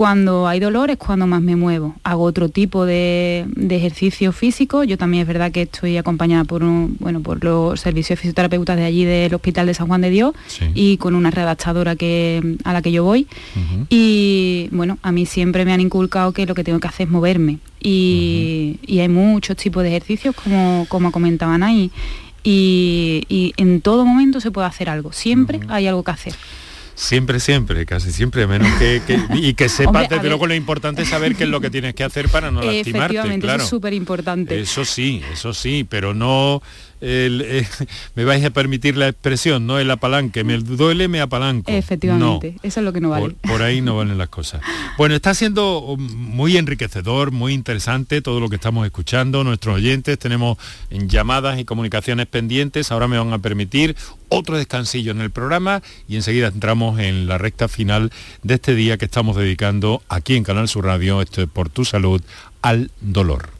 cuando hay dolor es cuando más me muevo. Hago otro tipo de, ejercicio físico. Yo también es verdad que estoy acompañada por, bueno, por los servicios de fisioterapeutas de allí del Hospital de San Juan de Dios y con una redactadora que, a la que yo voy. Y bueno, a mí siempre me han inculcado que lo que tengo que hacer es moverme. Y, hay muchos tipos de ejercicios, como, como comentaban ahí. Y, en todo momento se puede hacer algo. Siempre hay algo que hacer. Siempre, siempre, casi siempre, menos que, y que sepas desde luego lo importante es saber qué es lo que tienes que hacer para no [laughs] lastimarte. Efectivamente, claro. eso es súper importante. Eso sí, eso sí, pero no eh, [laughs] me vais a permitir la expresión, no el apalanque, me duele, me apalanco. Efectivamente, eso es lo que no vale. Por, ahí no valen las cosas. Bueno, está siendo muy enriquecedor, muy interesante todo lo que estamos escuchando, nuestros oyentes, tenemos llamadas y comunicaciones pendientes, ahora me van a permitir otro descansillo en el programa y enseguida entramos en la recta final de este día que estamos dedicando aquí en Canal Sur Radio, esto es por tu salud, al dolor.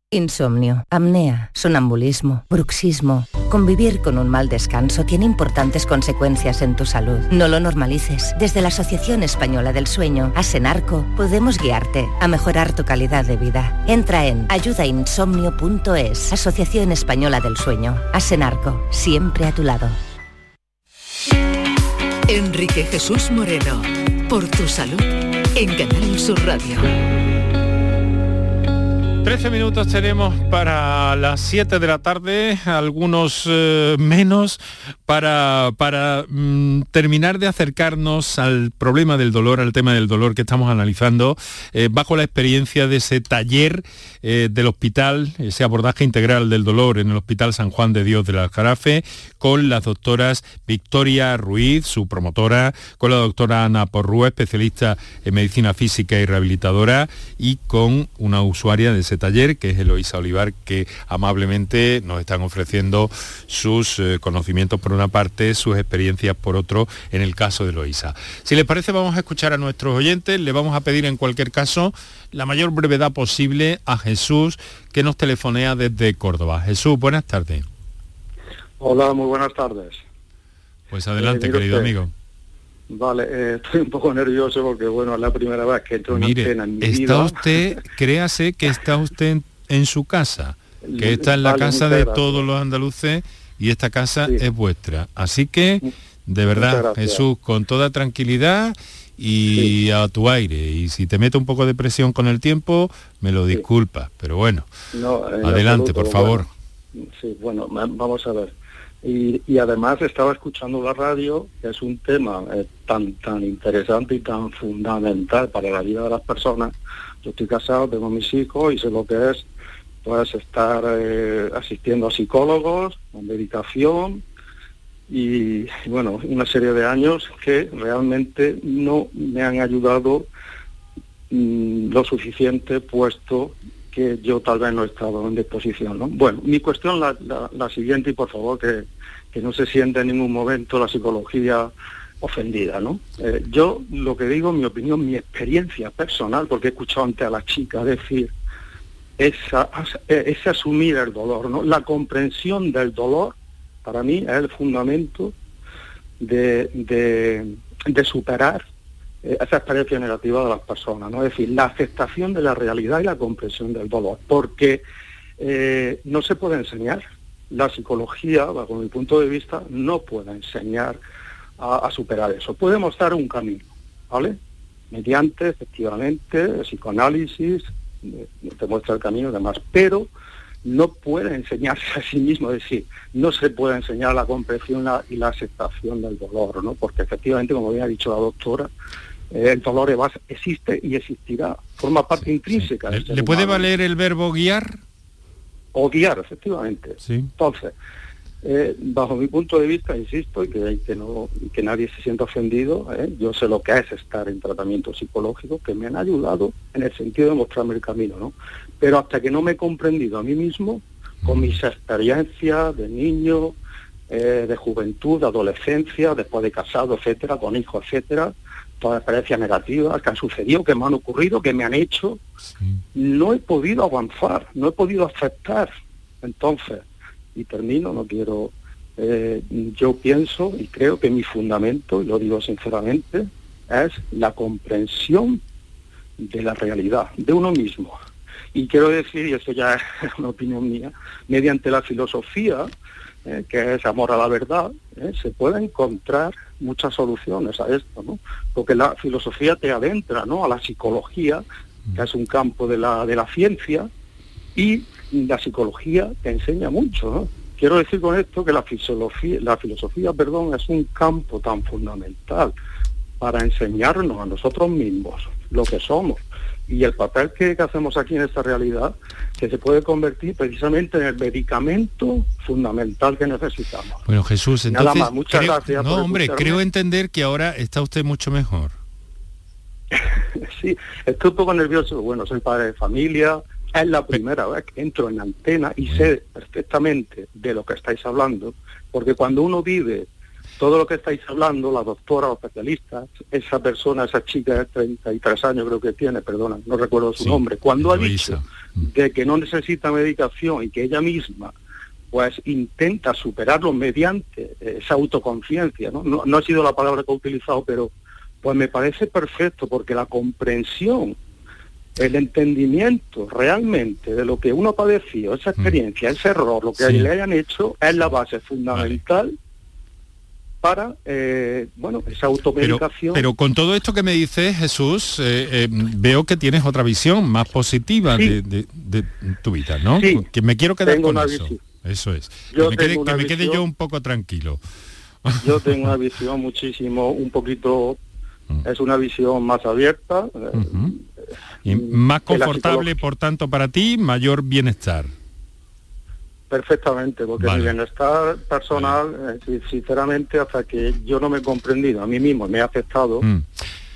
Insomnio, apnea, sonambulismo, bruxismo. Convivir con un mal descanso tiene importantes consecuencias en tu salud. No lo normalices. Desde la Asociación Española del Sueño, Asenarco, podemos guiarte a mejorar tu calidad de vida. Entra en ayudainsomnio.es, Asociación Española del Sueño. Asenarco, siempre a tu lado. Enrique Jesús Moreno, por tu salud, en Canal Sur Radio. 13 minutos tenemos para las 7 de la tarde, algunos eh, menos, para, para mm, terminar de acercarnos al problema del dolor, al tema del dolor que estamos analizando, eh, bajo la experiencia de ese taller eh, del hospital, ese abordaje integral del dolor en el Hospital San Juan de Dios del Aljarafe, con las doctoras Victoria Ruiz, su promotora, con la doctora Ana Porrúa, especialista en medicina física y rehabilitadora, y con una usuaria de ese taller, que es Eloisa Olivar, que amablemente nos están ofreciendo sus eh, conocimientos por una parte, sus experiencias por otro, en el caso de Eloisa. Si les parece, vamos a escuchar a nuestros oyentes, le vamos a pedir en cualquier caso la mayor brevedad posible a Jesús, que nos telefonea desde Córdoba. Jesús, buenas tardes. Hola, muy buenas tardes. Pues adelante, eh, querido amigo. Vale, eh, [laughs] estoy un poco nervioso porque, bueno, es la primera vez que entro en Mire, antena en mi está usted, [laughs] créase que está usted en, su casa, que está en la casa de todos los andaluces y esta casa es vuestra. Así que De Muchas verdad. Jesús, con toda tranquilidad y a tu aire. Y si te meto un poco de presión con el tiempo, me lo disculpas. Pero bueno, No, en adelante, absoluto, por favor. bueno, sí, bueno, vamos a ver. Y, y además estaba escuchando la radio, que es un tema eh, tan tan interesante y tan fundamental para la vida de las personas. Yo estoy casado, tengo mis hijos y sé lo que es pues estar eh, asistiendo a psicólogos, a medicación y, y, bueno, una serie de años que realmente no me han ayudado mm, lo suficiente puesto que yo tal vez no he estado en disposición. ¿no? Bueno, mi cuestión la, la- siguiente y por favor que, que no se sienta en ningún momento la psicología ofendida, ¿no? Eh, yo lo que digo, mi opinión, mi experiencia personal, porque he escuchado antes a la chica decir, es, a- eh, es asumir el dolor, ¿no? La comprensión del dolor, para mí, es el fundamento de, de- superar esa experiencia negativa de las personas, ¿no? Es decir, la aceptación de la realidad y la comprensión del dolor, porque eh, no se puede enseñar. La psicología, bajo mi punto de vista, no puede enseñar a, superar eso. Puede mostrar un camino, ¿vale? Mediante, efectivamente, el psicoanálisis, eh, te muestra el camino y demás, pero no puede enseñarse a sí mismo, es decir, no se puede enseñar la comprensión y la aceptación del dolor, ¿no? Porque efectivamente, como bien ha dicho la doctora, eh, el dolor evas- existe y existirá, forma parte intrínseca del ser ¿Le puede humano. valer el verbo guiar? O guiar, efectivamente. Sí. Entonces, eh, bajo mi punto de vista, insisto, y que, no, que nadie se sienta ofendido, ¿eh? yo sé lo que es estar en tratamiento psicológico, que me han ayudado en el sentido de mostrarme el camino, ¿no? Pero hasta que no me he comprendido a mí mismo, con mis experiencias de niño, eh, de juventud, de adolescencia, después de casado, etcétera, con hijos, etcétera, todas experiencias negativas que han sucedido, que me han ocurrido, que me han hecho, no he podido avanzar, no he podido aceptar. Entonces, y termino, no quiero, eh, yo pienso y creo que mi fundamento, y lo digo sinceramente, es la comprensión de la realidad, de uno mismo. Y quiero decir, y esto ya es [laughs] una opinión mía, mediante la filosofía, eh, que es amor a la verdad, eh, se pueden encontrar muchas soluciones a esto, ¿no? Porque la filosofía te adentra, ¿no? A la psicología, que es un campo de la, de la ciencia, y la psicología te enseña mucho, ¿no? Quiero decir con esto que la filosofía, la filosofía, perdón, es un campo tan fundamental para enseñarnos a nosotros mismos lo que somos y el papel que, que hacemos aquí en esta realidad que se puede convertir precisamente en el medicamento fundamental que necesitamos. Bueno, Jesús, Nada entonces... más, muchas creo- gracias No, por hombre, escucharme. creo entender que ahora está usted mucho mejor. [laughs] Sí, estoy un poco nervioso. Bueno, soy padre de familia. Es la primera vez que entro en antena y sé perfectamente de lo que estáis hablando, porque cuando uno vive todo lo que estáis hablando, la doctora, los especialistas, esa persona, esa chica de 33 años creo que tiene, perdona, no recuerdo su nombre, cuando ha dicho de que no necesita medicación y que ella misma pues intenta superarlo mediante eh, esa autoconciencia, ¿no? ¿no? no ha sido la palabra que he utilizado, pero pues me parece perfecto porque la comprensión, el entendimiento realmente de lo que uno ha padecido, esa experiencia, ese error, lo que Sí. le hayan hecho, es la base fundamental para, eh, bueno, esa Pero, automedicación. pero con todo esto que me dices, Jesús, eh, eh, veo que tienes otra visión más positiva Sí. de, de- de tu vida, ¿no? Sí, Que me quiero quedar tengo con una eso. visión. Eso es. Yo que me quede, que me yo un poco tranquilo. Yo [laughs] tengo una visión muchísimo, un poquito, Mm. es una visión más abierta. Y más confortable, por tanto, para ti, mayor bienestar. Perfectamente, porque Vale. mi bienestar personal, si- sinceramente, hasta que yo no me he comprendido a mí mismo, me he aceptado, Mm.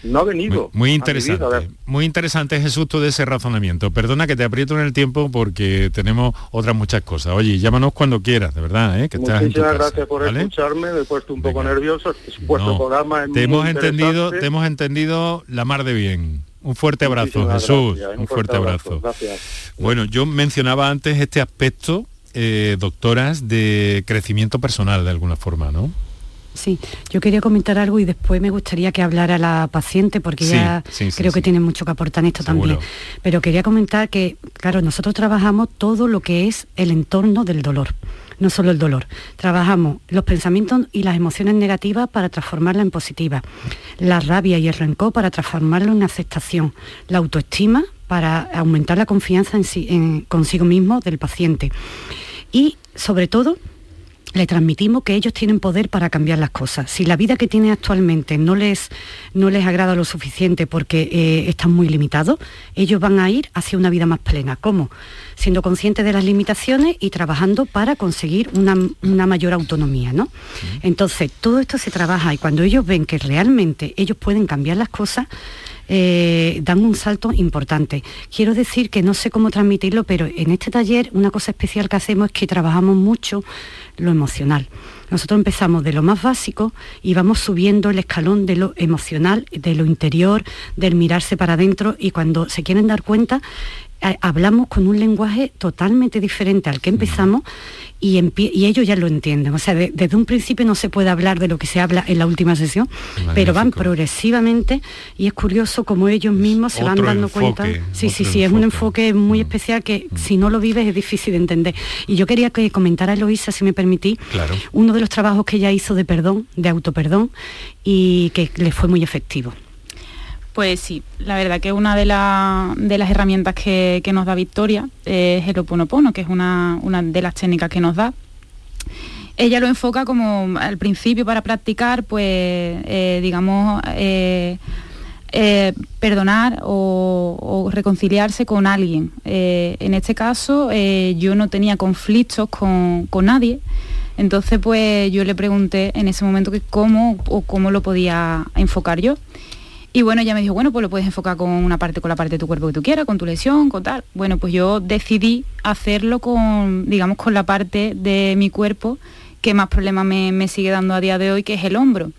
no ha venido. Muy interesante, vida. muy interesante Jesús todo ese razonamiento. Perdona que te aprieto en el tiempo porque tenemos otras muchas cosas. Oye, llámanos cuando quieras, de verdad, ¿eh? que estás en tu Muchísimas casa, gracias por ¿vale? escucharme, me he puesto un poco nervioso, vuestro No, programa es te muy hemos entendido, te hemos entendido la mar de bien. Un fuerte abrazo, Muchísimas Jesús. gracias, un fuerte abrazo. Gracias. Bueno, yo mencionaba antes este aspecto, eh, doctoras, de crecimiento personal de alguna forma, ¿no? Sí, yo quería comentar algo y después me gustaría que hablara la paciente porque ya creo que tiene mucho que aportar en esto también. Pero quería comentar que, claro, nosotros trabajamos todo lo que es el entorno del dolor no solo el dolor. Trabajamos los pensamientos y las emociones negativas para transformarla en positiva, la rabia y el rencor para transformarlo en aceptación, la autoestima para aumentar la confianza en consigo mismo del paciente y sobre todo le transmitimos que ellos tienen poder para cambiar las cosas. Si la vida que tienen actualmente no les, no les agrada lo suficiente porque eh, están muy limitados, ellos van a ir hacia una vida más plena. ¿Cómo? Siendo conscientes de las limitaciones y trabajando para conseguir una, mayor autonomía. ¿no? Entonces, todo esto se trabaja y cuando ellos ven que realmente ellos pueden cambiar las cosas, eh, dan un salto importante. Quiero decir que no sé cómo transmitirlo, pero en este taller una cosa especial que hacemos es que trabajamos mucho lo emocional. Nosotros empezamos de lo más básico y vamos subiendo el escalón de lo emocional, de lo interior, del mirarse para adentro y cuando se quieren dar cuenta hablamos con un lenguaje totalmente diferente al que empezamos y, ellos ya lo entienden. O sea, desde un principio no se puede hablar de lo que se habla en la última sesión, pero van progresivamente y es curioso cómo ellos mismos se van dando cuenta. Sí, sí, sí, es un enfoque muy especial que mm. si no lo vives es difícil de entender. Y yo quería que comentara a Eloisa, si me permití, uno de los trabajos que ella hizo de perdón, de autoperdón, y que le fue muy efectivo. Pues sí, la verdad que una de, las herramientas que, nos da Victoria es el Oponopono, que es una, de las técnicas que nos da. Ella lo enfoca como al principio para practicar, pues eh, digamos, eh, eh, perdonar o, reconciliarse con alguien. en este caso yo no tenía conflictos con, nadie, entonces pues yo le pregunté en ese momento cómo o cómo lo podía enfocar yo. Y bueno, ella me dijo, bueno, pues lo puedes enfocar con una parte, con la parte de tu cuerpo que tú quieras, con tu lesión, con tal. Bueno, pues yo decidí hacerlo con, digamos, con la parte de mi cuerpo que más problemas me, sigue dando a día de hoy, que es el hombro.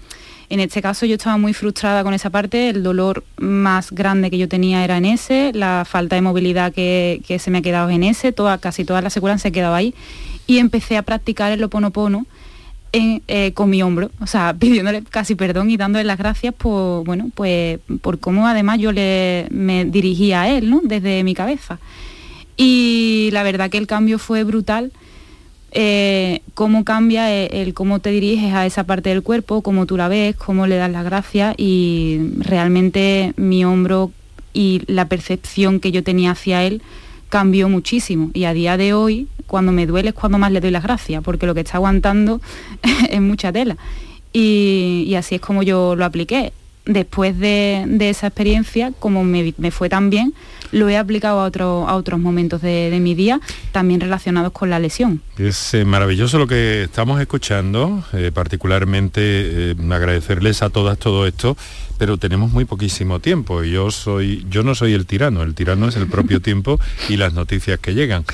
En este caso yo estaba muy frustrada con esa parte, el dolor más grande que yo tenía era en ese, la falta de movilidad que, se me ha quedado en ese, toda, casi toda la seguridad se ha quedado ahí y empecé a practicar el oponopono eh, con mi hombro, o sea, [laughs] pidiéndole casi perdón y dándole las gracias por, bueno, pues por cómo además yo le, me dirigía a él, ¿no? Desde mi cabeza. Y la verdad que el cambio fue brutal. Eh, cómo cambia el, cómo te diriges a esa parte del cuerpo, cómo tú la ves, cómo le das las gracias y realmente mi hombro y la percepción que yo tenía hacia él cambió muchísimo. Y a día de hoy cuando me duele es cuando más le doy las gracias porque lo que está aguantando [laughs] es mucha tela. Y, así es como yo lo apliqué después de, esa experiencia como me, fue tan bien lo he aplicado a, a otros momentos de, mi día, también relacionados con la lesión. Es eh, maravilloso lo que estamos escuchando, eh, particularmente eh, agradecerles a todas todo esto, pero tenemos muy poquísimo tiempo. Yo, soy, yo no soy el tirano, el tirano es el propio [laughs] tiempo y las noticias que llegan.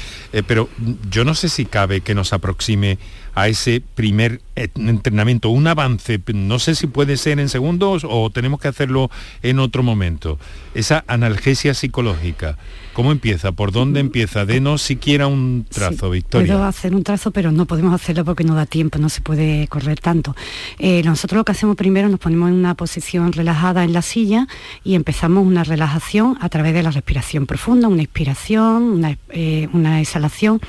pero yo no sé si cabe que nos aproxime a ese primer entrenamiento, un avance, no sé si puede ser en segundos o tenemos que hacerlo en otro momento. Esa analgesia psicológica, ¿cómo empieza? ¿Por dónde empieza? Denos siquiera un trazo, Victoria. Puedo hacer un trazo, pero no podemos hacerlo porque no da tiempo, no se puede correr tanto. Eh, nosotros lo que hacemos primero, nos ponemos en una posición relajada en la silla y empezamos una relajación a través de la respiración profunda, una inspiración, una, eh, una exhalación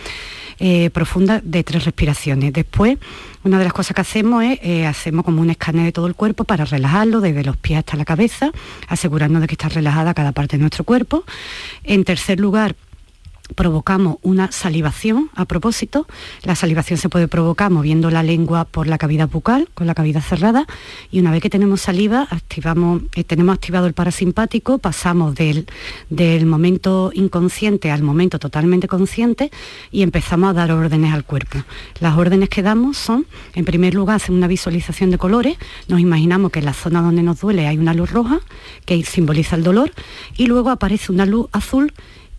eh, profunda de tres respiraciones. Después, una de las cosas que hacemos es, eh, hacemos como un escáner de todo el cuerpo para relajarlo, desde los pies hasta la cabeza, asegurarnos de que está relajada cada parte de nuestro cuerpo. En tercer lugar, provocamos una salivación a propósito. La salivación se puede provocar moviendo la lengua por la cavidad bucal, con la cavidad cerrada, y una vez que tenemos saliva, activamos, eh, tenemos activado el parasimpático, pasamos del, del momento inconsciente al momento totalmente consciente y empezamos a dar órdenes al cuerpo. Las órdenes que damos son, en primer lugar, hacer una visualización de colores, nos imaginamos que en la zona donde nos duele hay una luz roja, que simboliza el dolor, y luego aparece una luz azul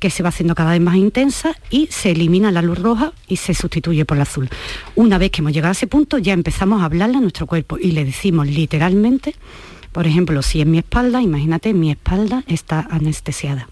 que se va haciendo cada vez más intensa y se elimina la luz roja y se sustituye por la azul. Una vez que hemos llegado a ese punto ya empezamos a hablarle a nuestro cuerpo y le decimos literalmente, por ejemplo, si en mi espalda, imagínate, mi espalda está anestesiada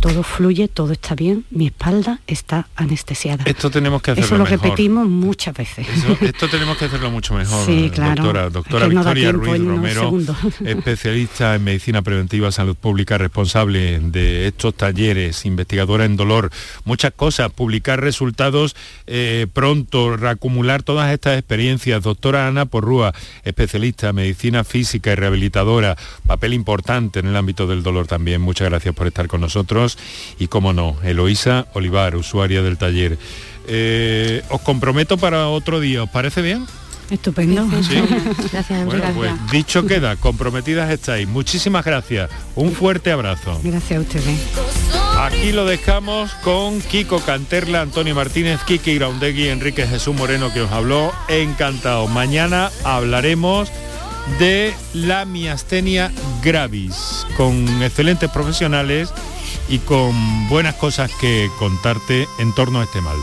todo fluye, todo está bien, mi espalda está anestesiada. Esto tenemos que hacerlo Eso lo mejor. repetimos muchas veces. Eso- esto tenemos que hacerlo mucho mejor, Sí, claro. doctora. Es Doctora que Victoria Ruiz Romero, [laughs] especialista en medicina preventiva, salud pública, responsable de estos talleres, investigadora en dolor, muchas cosas, publicar resultados eh, pronto, reacumular todas estas experiencias. Doctora Ana Porrúa, especialista en medicina física y rehabilitadora, papel importante en el ámbito del dolor también. Muchas gracias por estar con nosotros. Y cómo no, Eloísa Olivar, usuaria del taller. Eh, os comprometo para otro día, ¿os parece bien? Estupendo. Sí. Gracias, Bueno, pues dicho queda, comprometidas estáis. Muchísimas gracias. Un fuerte abrazo. Gracias a ustedes. Aquí lo dejamos con Kiko Canterla, Antonio Martínez, Kiki Graundegui, Enrique Jesús Moreno que os habló. Encantado. Mañana hablaremos de la miastenia gravis con excelentes profesionales y con buenas cosas que contarte en torno a este mal.